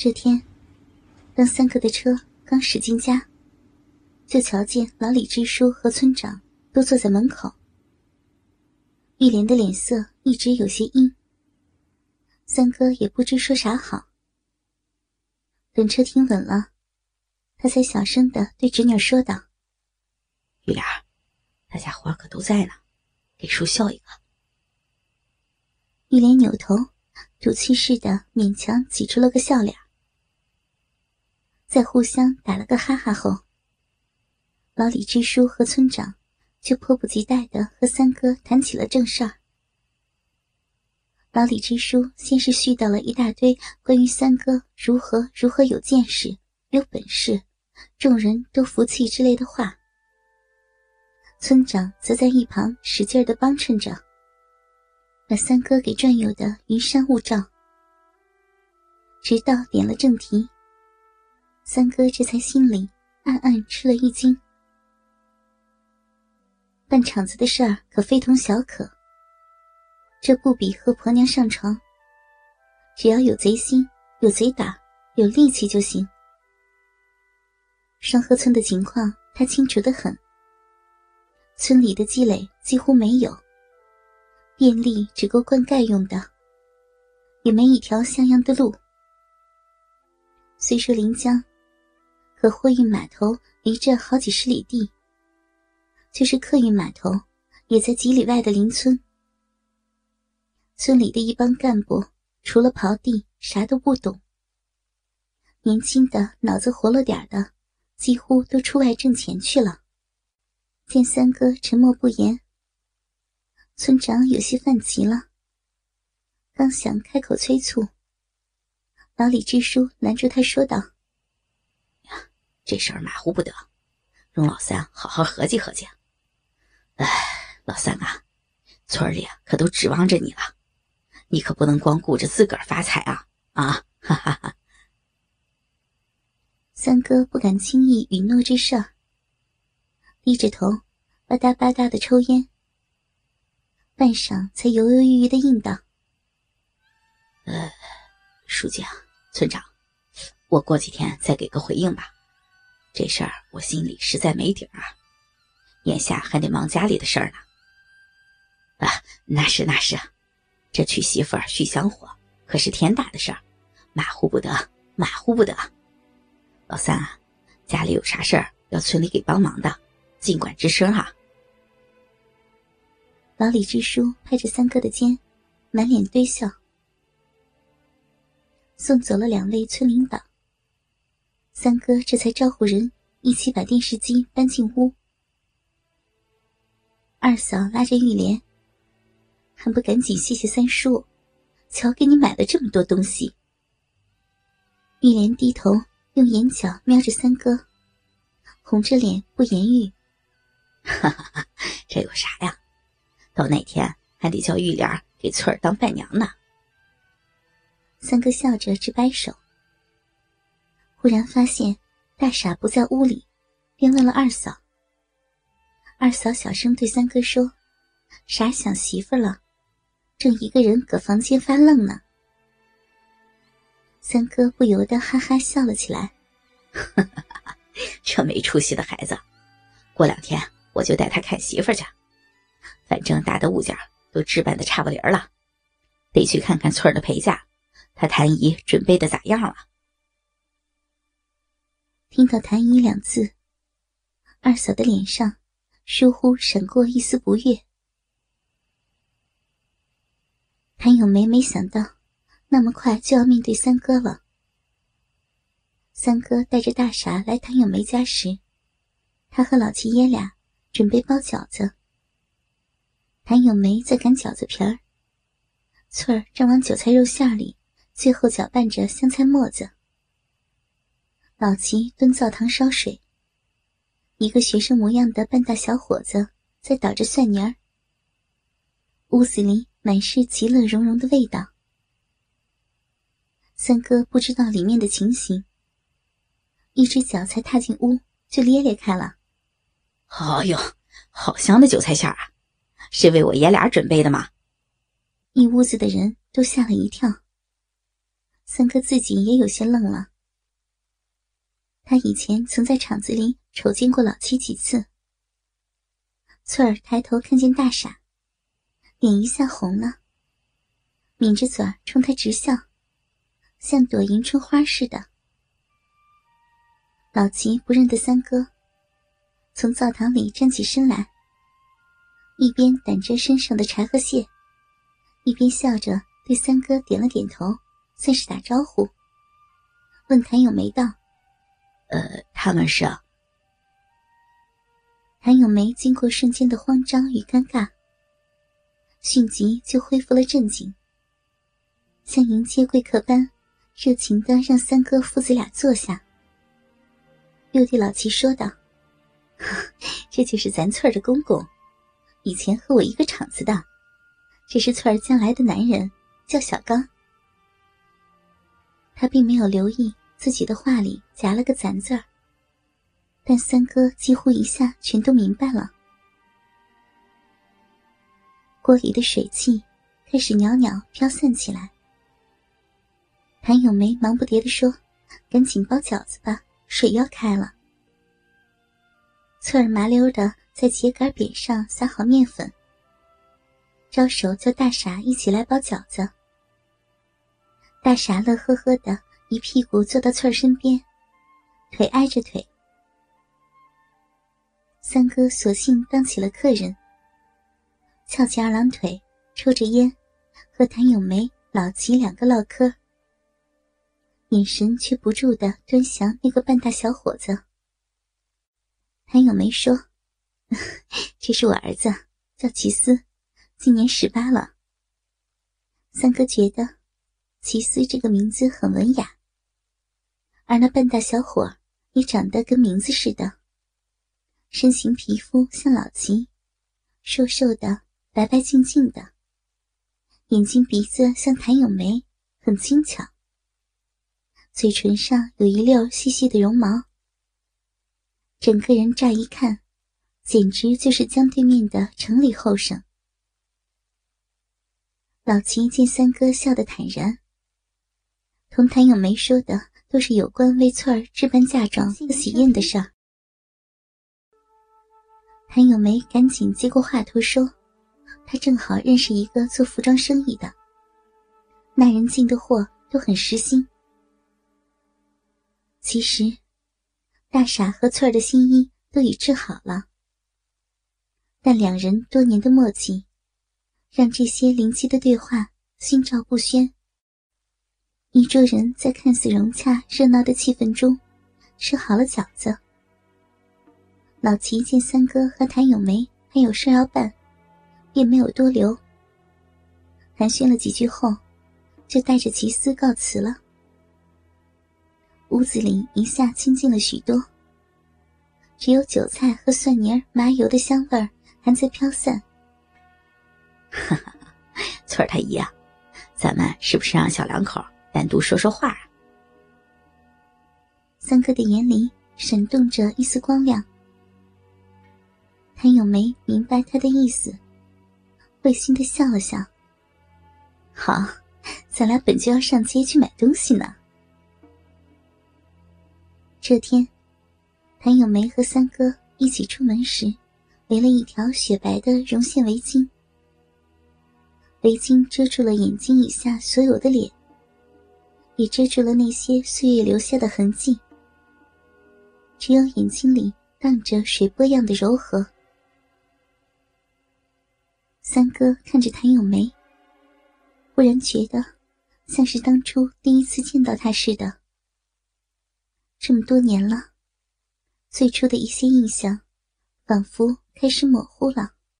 这天，当三哥的车刚驶进家，就瞧见老李支书和村长都坐在门口。玉莲的脸色一直有些阴，三哥也不知说啥好。等车停稳了，他才小声的对侄女说道：“玉莲，大家伙可都在呢，给叔笑一个。”玉莲扭头，赌气似的勉强挤出了个笑脸。在互相打了个哈哈后，老李支书和村长就迫不及待的和三哥谈起了正事儿。老李支书先是絮叨了一大堆关于三哥如何如何有见识、有本事、众人都服气之类的话，村长则在一旁使劲的帮衬着，把三哥给转悠的云山雾罩，直到点了正题。三哥这才心里暗暗吃了一惊，办场子的事儿可非同小可。这不比和婆娘上床，只要有贼心、有贼胆、有力气就行。双河村的情况他清楚的很，村里的积累几乎没有，电力只够灌溉用的，也没一条像样的路。虽说临江。可货运码头离这好几十里地，就是客运码头，也在几里外的邻村。村里的一帮干部，除了刨地，啥都不懂。年轻的、脑子活络点的，几乎都出外挣钱去了。见三哥沉默不言，村长有些犯急了，刚想开口催促，老李支书拦住他说道。这事儿马虎不得，容老三好好合计合计。哎，老三啊，村里可都指望着你了，你可不能光顾着自个儿发财啊！啊，哈哈哈！三哥不敢轻易允诺之事儿，低着头吧嗒吧嗒的抽烟，半晌才犹犹豫豫的应道：“呃，书记啊，村长，我过几天再给个回应吧。”这事儿我心里实在没底儿啊，眼下还得忙家里的事儿呢。啊，那是那是，这娶媳妇儿续香火可是天大的事儿，马虎不得，马虎不得。老三啊，家里有啥事儿要村里给帮忙的，尽管吱声啊。老李支书拍着三哥的肩，满脸堆笑。送走了两位村领导。三哥这才招呼人一起把电视机搬进屋。二嫂拉着玉莲，还不赶紧谢谢三叔，瞧给你买了这么多东西。玉莲低头用眼角瞄着三哥，红着脸不言语。哈哈哈，这有啥呀？到那天还得叫玉莲给翠儿当伴娘呢。三哥笑着直摆手。忽然发现大傻不在屋里，便问了二嫂。二嫂小声对三哥说：“傻想媳妇了，正一个人搁房间发愣呢。”三哥不由得哈哈笑了起来：“这没出息的孩子，过两天我就带他看媳妇去。反正大的物件都置办的差不离了，得去看看翠儿的陪嫁，他谭姨准备的咋样了。”听到“谭姨”两字，二嫂的脸上疏忽闪过一丝不悦。谭咏梅没想到那么快就要面对三哥了。三哥带着大傻来谭咏梅家时，他和老七爷俩准备包饺子。谭咏梅在擀饺子皮儿，翠儿正往韭菜肉馅里最后搅拌着香菜末子。老齐蹲灶堂烧水，一个学生模样的半大小伙子在捣着蒜泥儿。屋子里满是其乐融融的味道。三哥不知道里面的情形，一只脚才踏进屋就咧咧开了。哎呦，好香的韭菜馅啊！是为我爷俩准备的吗？一屋子的人都吓了一跳。三哥自己也有些愣了。他以前曾在厂子里瞅见过老七几次。翠儿抬头看见大傻，脸一下红了，抿着嘴儿冲他直笑，像朵迎春花似的。老齐不认得三哥，从灶堂里站起身来，一边掸着身上的柴和屑，一边笑着对三哥点了点头，算是打招呼。问谭咏梅道：“呃，他们是？”谭咏梅经过瞬间的慌张与尴尬，迅即就恢复了镇静，像迎接贵客般热情的让三哥父子俩坐下，又对老齐说道：“这就是咱翠儿的公公，以前和我一个厂子的，这是翠儿将来的男人，叫小刚。”他并没有留意自己的话里夹了个“咱”字儿。但三哥几乎一下全都明白了。锅里的水汽开始袅袅飘散起来。谭咏梅忙不迭地说：“赶紧包饺子吧，水要开了。”翠儿麻溜的在秸秆匾上撒好面粉，招手叫大傻一起来包饺子。大傻乐呵呵的一屁股坐到翠儿身边，腿挨着腿。三哥索性当起了客人，翘起二郎腿，抽着烟，和谭咏梅、老齐两个唠嗑，眼神却不住的端详那个半大小伙子。谭咏梅说：“ 这是我儿子，叫齐思，今年十八了。”三哥觉得齐思这个名字很文雅，而那半大小伙也长得跟名字似的。身形皮肤像老齐，瘦瘦的，白白净净的。眼睛鼻子像谭咏梅，很精巧。嘴唇上有一溜细细的绒毛。整个人乍一看，简直就是江对面的城里后生。老齐见三哥笑得坦然，同谭咏梅说的都是有关为翠儿置办嫁妆和喜宴的事儿。谭咏梅赶紧接过话头说：“她正好认识一个做服装生意的，那人进的货都很实心。其实，大傻和翠儿的新衣都已制好了，但两人多年的默契，让这些灵机的对话心照不宣。一桌人在看似融洽热闹的气氛中，吃好了饺子。”老齐见三哥和谭咏梅还有事要办，便没有多留。寒暄了几句后，就带着齐思告辞了。屋子里一下清静了许多，只有韭菜和蒜泥、麻油的香味还在飘散。哈哈，翠儿太医啊，咱们是不是让小两口单独说说话？三哥的眼里闪动着一丝光亮。谭咏梅明白他的意思，会心的笑了笑。好，咱俩本就要上街去买东西呢。这天，谭咏梅和三哥一起出门时，围了一条雪白的绒线围巾。围巾遮住了眼睛以下所有的脸，也遮住了那些岁月留下的痕迹。只有眼睛里荡着水波样的柔和。三哥看着谭咏梅，忽然觉得像是当初第一次见到她似的。这么多年了，最初的一些印象，仿佛开始模糊了。